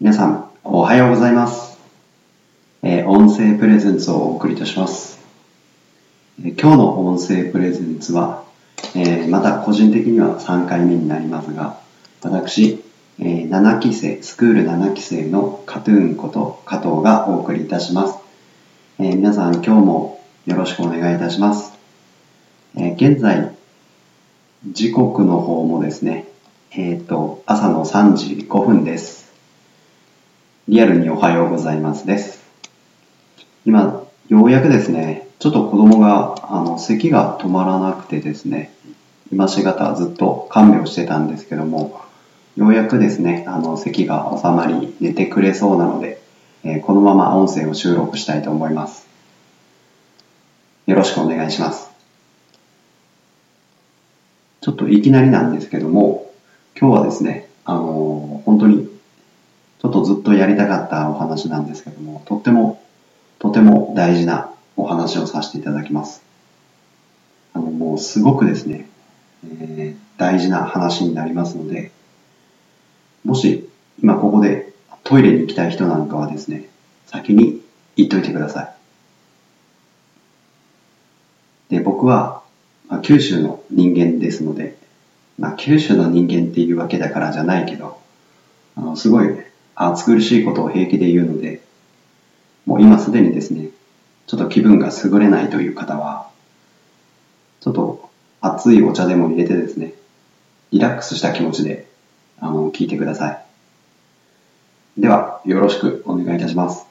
皆さん、おはようございます。えー音声プレゼンツをお送りいたします。えー今日の音声プレゼンツは、えーまた個人的には3回目になりますが、私、えー7期生、スクール7期生のカトゥーンこと加藤がお送りいたします。えー皆さん、今日もよろしくお願いいたします。えー現在、時刻の方もですね、えっ、と、朝の3時5分です。リアルにおはようございますです。今、ようやくですね、ちょっと子供が、あの、咳が止まらなくてですね、今しがたずっと看病してたんですけども、ようやくですね、あの、咳が収まり、寝てくれそうなので、えーこのまま音声を収録したいと思います。よろしくお願いします。ちょっといきなりなんですけども、今日はですね、あの本当にちょっとずっとやりたかったお話なんですけども、とっても、とても大事なお話をさせていただきます。あの、もうすごくですね、えー大事な話になりますので、もし今ここでトイレに行きたい人なんかはですね、先に言っといてください。で、僕は、まあ、九州の人間ですので、まあ、九州の人間っていうわけだからじゃないけど、あの、すごい暑苦しいことを平気で言うので、もう今すでにですね、ちょっと気分が優れないという方は、ちょっと熱いお茶でも入れてですね、リラックスした気持ちで、あの、聞いてください。では、よろしくお願いいたします。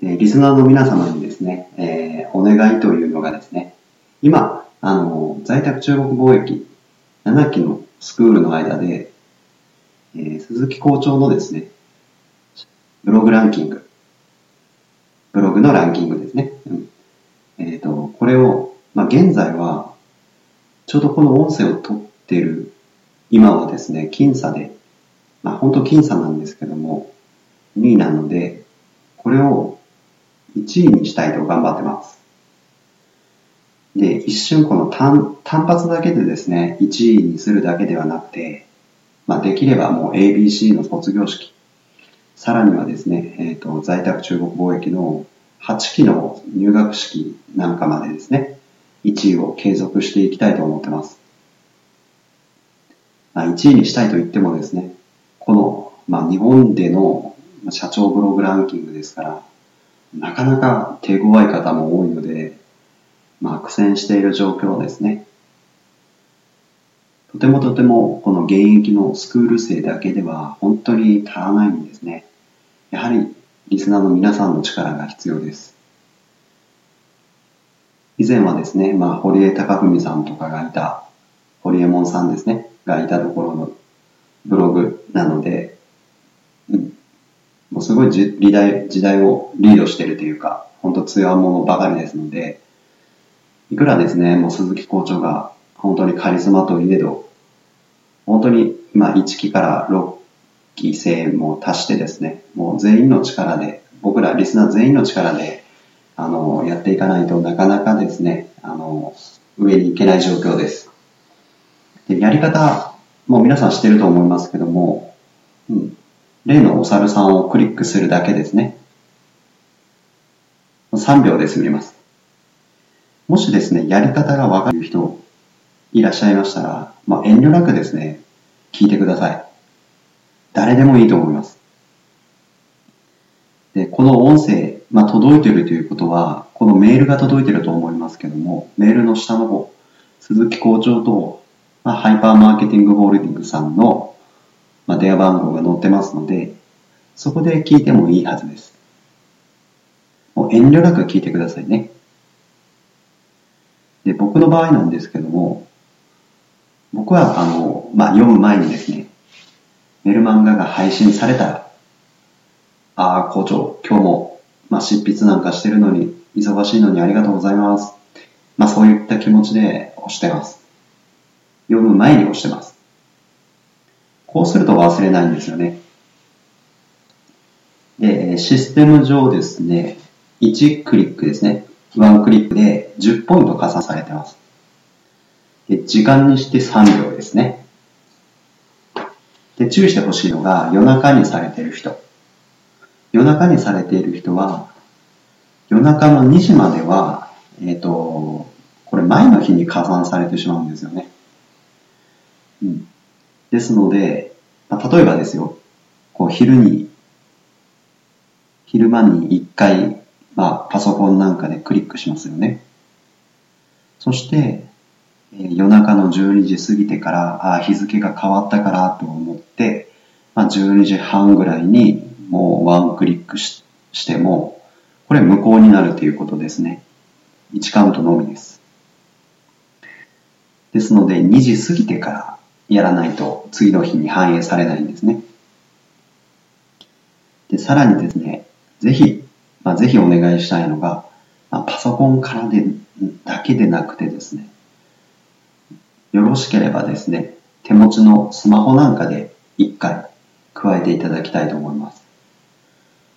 でリスナーの皆様にですね、えーお願いというのがですね、今、あの、在宅中国貿易7期のスクールの間で、えー鈴木校長のですね、ブログランキング、ブログのランキングですね。うんえっ、と、これを、まあ、現在は、ちょうどこの音声を取ってる今はですね、僅差で、まあ、本当僅差なんですけども、2位なので、これを1位にしたいと頑張ってます。で、一瞬この単単発だけでですね、1位にするだけではなくて、まあ、できればもう ABC の卒業式、さらにはですね、えっ、と、在宅中国貿易の8期の入学式なんかまでですね、1位を継続していきたいと思ってます。まあ、1位にしたいと言ってもですね、この、まあ、日本での社長ブログランキングですから、なかなか手強い方も多いので、まあ、苦戦している状況ですね。とてもとてもこの現役のスクール生だけでは本当に足らないんですね。やはりリスナーの皆さんの力が必要です。以前はですね、まあ、堀江貴文さんとかがいた、堀江門さんですね、がいたところのブログなので、うん、もうすごい時代時代をリードしているというか、本当強者ばかりですので、いくらですね、もう鈴木校長が本当にカリスマといえど、本当に今1期から6期生も足してですね、もう全員の力で、僕らリスナー全員の力で、あの、やっていかないとなかなかですね、あの、上に行けない状況です。でやり方、もう皆さん知ってると思いますけども、うん、例のお猿さんをクリックするだけですね。3秒で済みます。もしですね、やり方がわかる人いらっしゃいましたら、まあ、遠慮なくですね、聞いてください。誰でもいいと思います。で、この音声、まあ、届いてるということは、このメールが届いてると思いますけども、メールの下の方、鈴木校長と、まあ、ハイパーマーケティングホールディングさんの、まあ、電話番号が載ってますので、そこで聞いてもいいはずです。もう遠慮なく聞いてくださいね。で、僕の場合なんですけども、僕は、あの、まあ、読む前にですね、メルマンガが配信されたら、ああ、校長、今日も、まあ、執筆なんかしてるのに、忙しいのにありがとうございます。まあ、そういった気持ちで押してます。読む前に押してます。こうすると忘れないんですよね。で、システム上ですね、1クリックですね。1クリックで10ポイント加算されてます。で時間にして3秒ですね。で、注意してほしいのが夜中にされている人。夜中にされている人は、夜中の2時までは、えっ、ー、と、これ前の日に加算されてしまうんですよね。うん。ですので、まあ、例えばですよ、こう昼に、昼間に1回、まあ、パソコンなんかでクリックしますよね。そして、夜中の12時過ぎてから、あ日付が変わったからと思って、まあ、12時半ぐらいにもうワンクリックししても、これ無効になるということですね。1カウントのみです。ですので、2時過ぎてからやらないと次の日に反映されないんですね。で、さらにですね、ぜひ、まあ、ぜひお願いしたいのが、まあ、パソコンからでだけでなくてですね、よろしければですね、手持ちのスマホなんかで1回加えていただきたいと思います。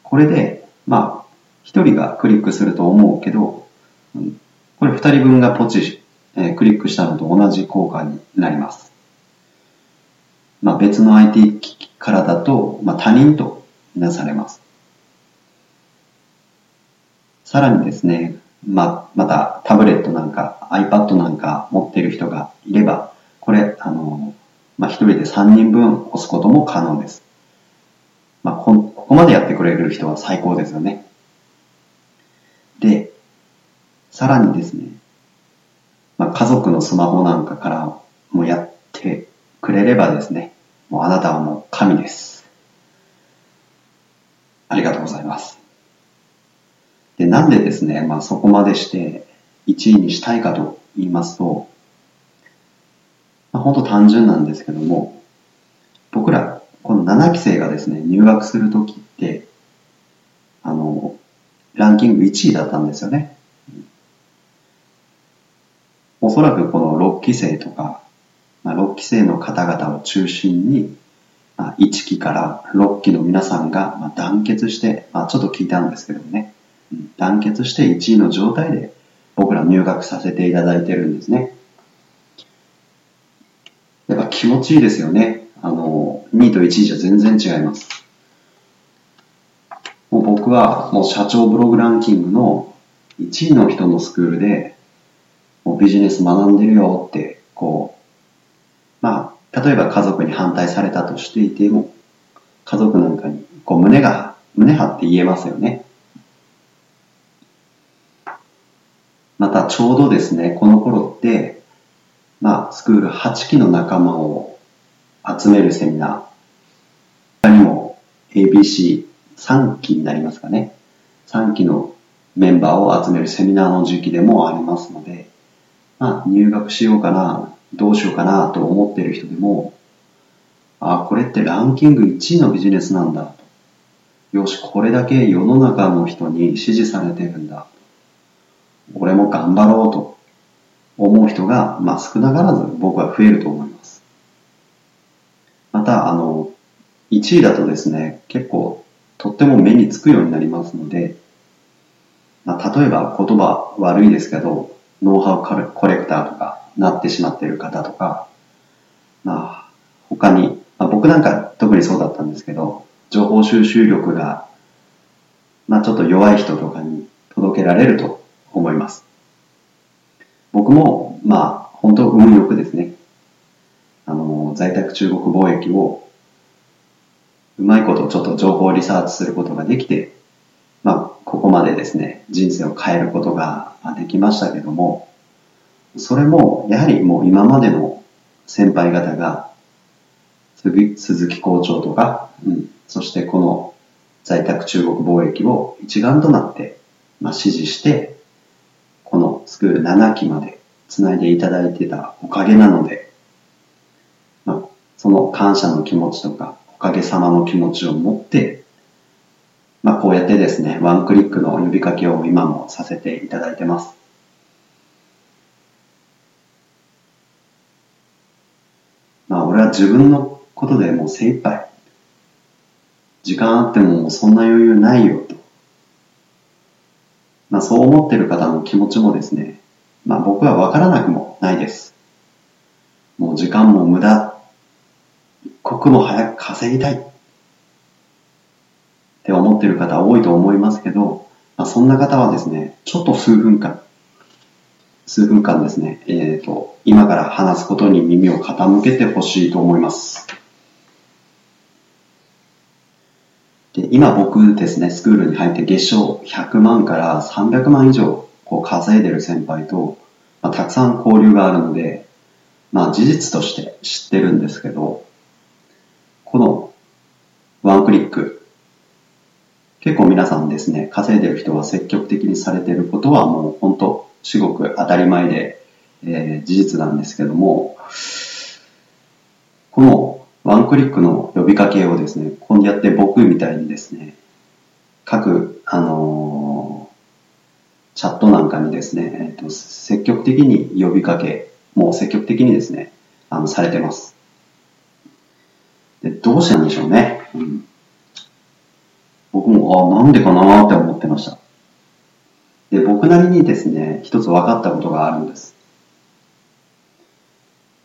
これで、まあ、1人がクリックすると思うけど、これ2人分がポチ、えー、クリックしたのと同じ効果になります。まあ、別の IT 機器からだと、まあ、他人となされます。さらにですね、ま、またタブレットなんか iPad なんか持っている人がいれば、これ、あの、まあ、一人で3人分押すことも可能です。まあ、こ、ここまでやってくれる人は最高ですよね。で、さらにですね、まあ、家族のスマホなんかからもやってくれればですね、もうあなたはもう神です。ありがとうございます。で、なんでですね、まあそこまでして1位にしたいかと言いますと、まあ、本当単純なんですけども、僕ら、この7期生がですね、入学するときって、あの、ランキング1位だったんですよね。おそらくこの6期生とか、まあ、6期生の方々を中心に、まあ、1期から6期の皆さんが、団結して、まあ、ちょっと聞いたんですけどね、団結して1位の状態で僕ら入学させていただいてるんですね。やっぱ気持ちいいですよね。あの、2位と1位じゃ全然違います。もう僕はもう社長ブログランキングの1位の人のスクールでもうビジネス学んでるよって、こう、まあ、例えば家族に反対されたとしていても、家族なんかにこう胸が、胸張って言えますよね。またちょうどですね、この頃って、まあ、スクール8期の仲間を集めるセミナー、他にも ABC3 期になりますかね。3期のメンバーを集めるセミナーの時期でもありますので、まあ、入学しようかな、どうしようかなと思っている人でも、あ、これってランキング1位のビジネスなんだ。よし、これだけ世の中の人に支持されてるんだ。俺も頑張ろうと思う人が、まあ、少なからず僕は増えると思います。また、あの、1位だとですね、結構とっても目につくようになりますので、まあ、例えば言葉悪いですけど、ノウハウコレクターとかなってしまっている方とか、まあ、他に、まあ、僕なんか特にそうだったんですけど、情報収集力が、まあ、ちょっと弱い人とかに届けられると思います。僕も、まあ、本当運よくですね、あの、在宅中国貿易を、うまいことちょっと情報リサーチすることができて、まあ、ここまでですね、人生を変えることができましたけども、それも、やはりもう今までの先輩方が、鈴木校長とか、うん、そしてこの在宅中国貿易を一丸となって、まあ、支持して、このスクール7期までつないでいただいてたおかげなので、まあ、その感謝の気持ちとか、おかげさまの気持ちを持って、まあ、こうやってですね、ワンクリックの呼びかけを今もさせていただいてます。まあ、俺は自分のことでもう精一杯。時間あってもそんな余裕ないよと。まあ、そう思ってる方の気持ちもですね、まあ、僕はわからなくもないです。もう時間も無駄。一刻も早く稼ぎたい。って思ってる方多いと思いますけど、まあ、そんな方はですね、ちょっと数分間、数分間ですね、えっ、ー、と、今から話すことに耳を傾けてほしいと思います。で今僕ですね、スクールに入って月賞100万から300万以上こう稼いでる先輩と、まあ、たくさん交流があるので、まあ事実として知ってるんですけど、このワンクリック、結構皆さんですね、稼いでる人は積極的にされてることはもう本当、至極当たり前で、えー、事実なんですけども、このワンクリックの呼びかけをですね、こうやって僕みたいにですね、各、あのー、チャットなんかにですね、えーと、積極的に呼びかけ、もう積極的にですね、あの、されてます。で、どうしてなんでしょうね。うん、僕も、あなんでかなって思ってました。で、僕なりにですね、一つ分かったことがあるんです。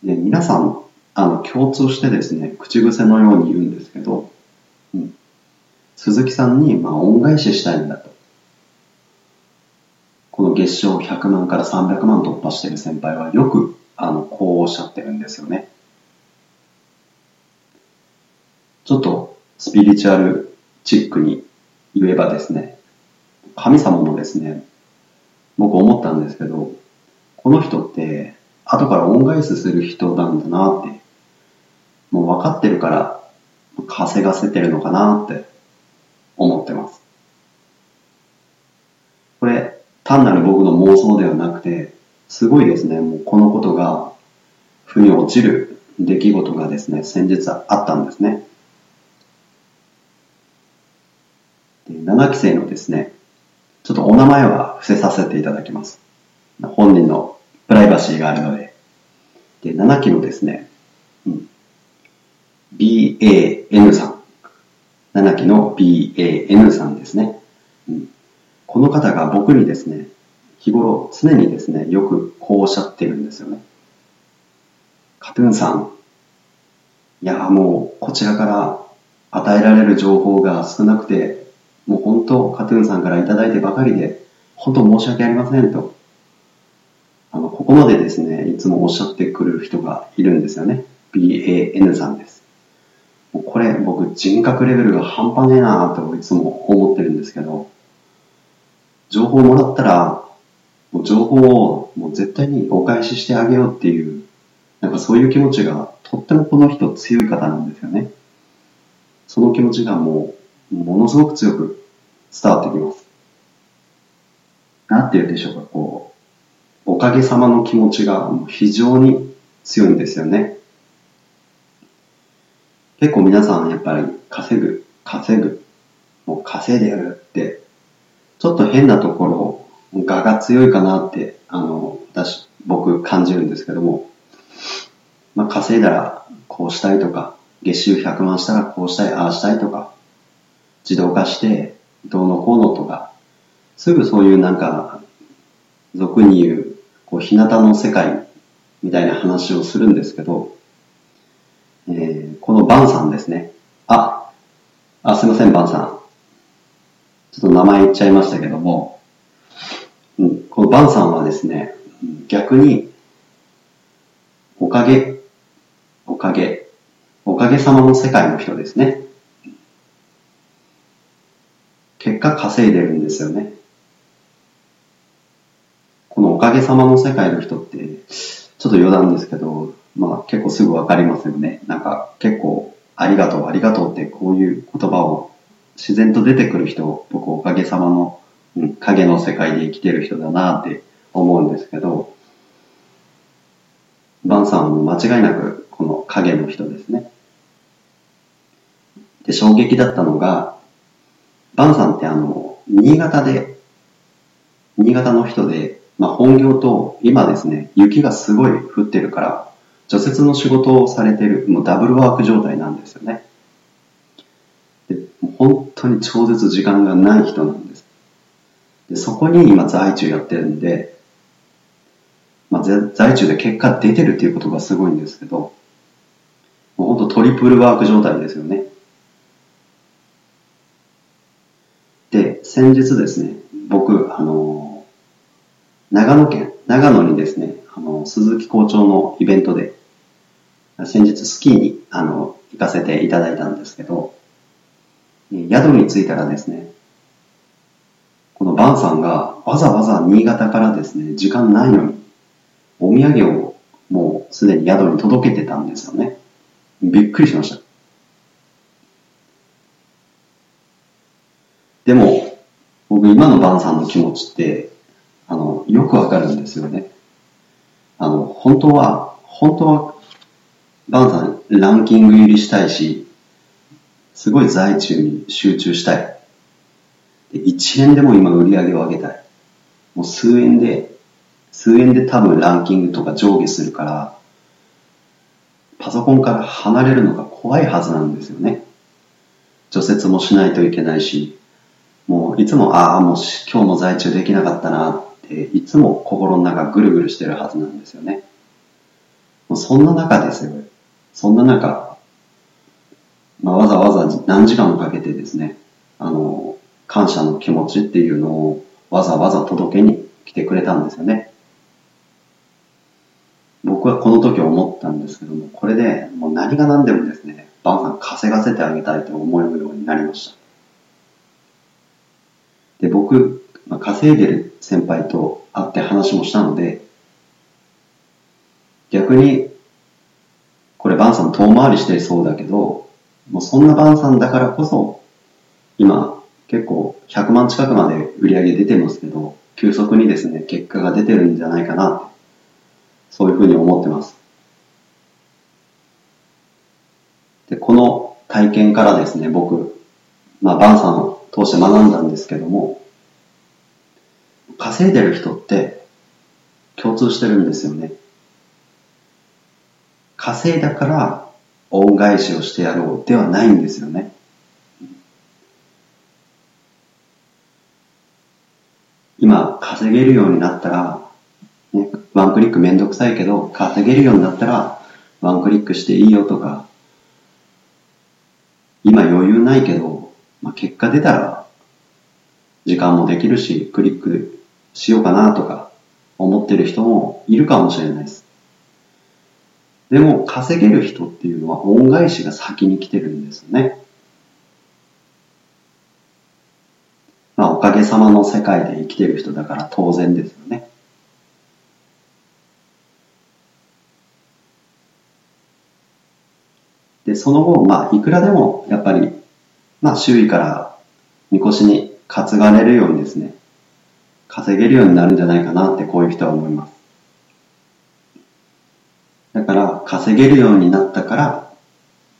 で、皆さん、あの、共通してですね、口癖のように言うんですけど、うん、鈴木さんに、まあ、恩返ししたいんだと。この月賞100万から300万突破してる先輩はよく、あの、こうおっしゃってるんですよね。ちょっと、スピリチュアルチックに言えばですね、神様もですね、僕思ったんですけど、この人って後から恩返しする人なんだなってもう分かってるから稼がせてるのかなって思ってます。これ、単なる僕の妄想ではなくて、すごいですね、もうこのことが、腑に落ちる出来事がですね、先日あったんですね。で7期生のですね、ちょっとお名前は伏せさせていただきます。本人のプライバシーがあるので。で、7期のですね、うん、BAN さん。7期の BAN さんですね。うん、この方が僕にですね、日頃常にですね、よくこうおっしゃってるんですよね。カトゥーンさん、いや、もうこちらから与えられる情報が少なくて、もう本当、カトゥーンさんから頂いてばかりで、本当申し訳ありませんと。あの、ここまでですね、いつもおっしゃってくる人がいるんですよね。BAN さんです。これ僕人格レベルが半端ねえなといつも思ってるんですけど、情報をもらったら、もう情報をもう絶対にお返ししてあげようっていう、なんかそういう気持ちがとってもこの人強い方なんですよね。その気持ちがもう、ものすごく強く伝わってきます。なんて言うんでしょうか、こう、おかげさまの気持ちが非常に強いんですよね。結構皆さんやっぱり稼ぐ、稼ぐ、もう稼いでやるって、ちょっと変なところ、我が強いかなって、あの、私、僕感じるんですけども、まあ稼いだらこうしたいとか、月収100万したらこうしたい、ああしたいとか、自動化してどうのこうのとか、すぐそういうなんか、俗に言う、こう、日向の世界みたいな話をするんですけど、えー、このバンさんですね。あ、あ、すいません、バンさん。ちょっと名前言っちゃいましたけども、うん、このバンさんはですね、逆に、おかげ、おかげ、おかげさまの世界の人ですね。結果稼いでるんですよね。このおかげさまの世界の人って、ちょっと余談ですけど、まあ結構すぐわかりますよね。なんか結構ありがとうありがとうってこういう言葉を自然と出てくる人、僕おかげさまの、うん、影の世界で生きてる人だなって思うんですけど、バンさんも間違いなくこの影の人ですね。で、衝撃だったのが、バンさんってあの、新潟で、新潟の人で、まあ本業と今ですね、雪がすごい降ってるから、除雪の仕事をされてる、もうダブルワーク状態なんですよね。で本当に超絶時間がない人なんです。でそこに今在中やってるんで、まあ、在中で結果出てるっていうことがすごいんですけど、もうほんとトリプルワーク状態ですよね。で、先日ですね、僕、あの、長野県、長野にですね、あの、鈴木校長のイベントで、先日スキーに、あの、行かせていただいたんですけど、宿に着いたらですね、このバンさんがわざわざ新潟からですね、時間ないのに、お土産をもうすでに宿に届けてたんですよね。びっくりしました。でも、僕今のバンさんの気持ちって、あの、よくわかるんですよね。あの、本当は、本当は、バンさんランキング入りしたいし、すごい在中に集中したい。で1円でも今売り上げを上げたい。もう数円で、数円で多分ランキングとか上下するから、パソコンから離れるのが怖いはずなんですよね。除雪もしないといけないし、もういつも、ああ、もう今日も在中できなかったなって、いつも心の中ぐるぐるしてるはずなんですよね。もうそんな中ですよ。そんな中、まあ、わざわざ何時間もかけてですね、あの、感謝の気持ちっていうのをわざわざ届けに来てくれたんですよね。僕はこの時思ったんですけども、これでもう何が何でもですね、バンさん稼がせてあげたいと思うようになりました。で、僕、まあ、稼いでる先輩と会って話もしたので、逆に、これバンさん遠回りしてそうだけど、もうそんなバンさんだからこそ、今、結構100万近くまで売り上げ出てますけど、急速にですね、結果が出てるんじゃないかな、そういうふうに思ってます。で、この体験からですね、僕、まあ、バンさんを通して学んだんですけども、稼いでる人って共通してるんですよね。稼いだから恩返しをしてやろうではないんですよね。今稼げるようになったら、ね、ワンクリックめんどくさいけど、稼げるようになったら、ワンクリックしていいよとか、今余裕ないけど、まあ、結果出たら、時間もできるし、クリックしようかなとか、思ってる人もいるかもしれないです。でも、稼げる人っていうのは恩返しが先に来てるんですよね。まあ、おかげさまの世界で生きてる人だから当然ですよね。で、その後、まあ、いくらでも、やっぱり、まあ、周囲から、みこしに担がれるようにですね、稼げるようになるんじゃないかなって、こういう人は思います。だから、稼げるようになったから、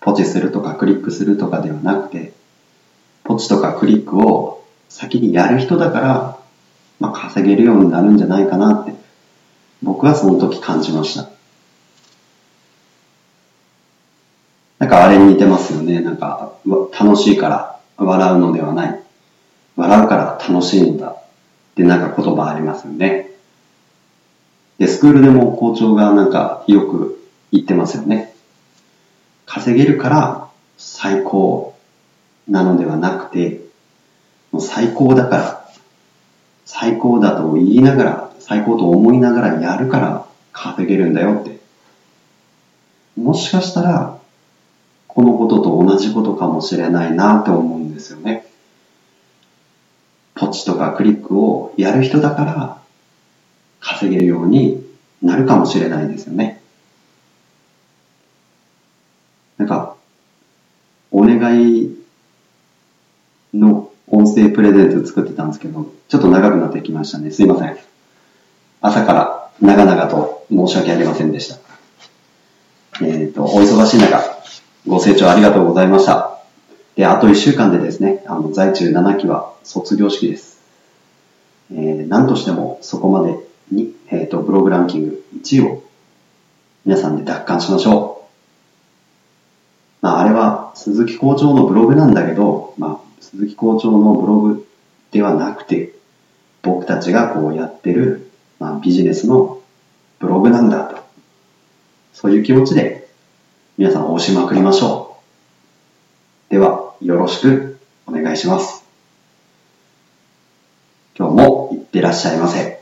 ポチするとかクリックするとかではなくて、ポチとかクリックを先にやる人だから、まあ、稼げるようになるんじゃないかなって、僕はその時感じました。なんかあれに似てますよね。なんか、楽しいから笑うのではない。笑うから楽しいんだ。ってなんか言葉ありますよね。で、スクールでも校長がなんかよく言ってますよね。稼げるから最高なのではなくて、もう最高だから、最高だと言いながら、最高と思いながらやるから稼げるんだよって。もしかしたら、このことと同じことかもしれないなって思うんですよね。ポチとかクリックをやる人だから稼げるようになるかもしれないですよね。なんか、お願いの音声プレゼント作ってたんですけど、ちょっと長くなってきましたね。すいません。朝から長々と申し訳ありませんでした。えっ、ー、と、お忙しい中、ご清聴ありがとうございました。で、あと1週間でですね、あの、在中7期は卒業式です。えー、何としてもそこまでに、えっ、ー、と、ブログランキング1位を皆さんで奪還しましょう。まあ、あれは鈴木校長のブログなんだけど、まあ、鈴木校長のブログではなくて、僕たちがこうやってる、まあ、ビジネスのブログなんだと。そういう気持ちで皆さん押しまくりましょう。では、よろしくお願いします。今日もいってらっしゃいませ。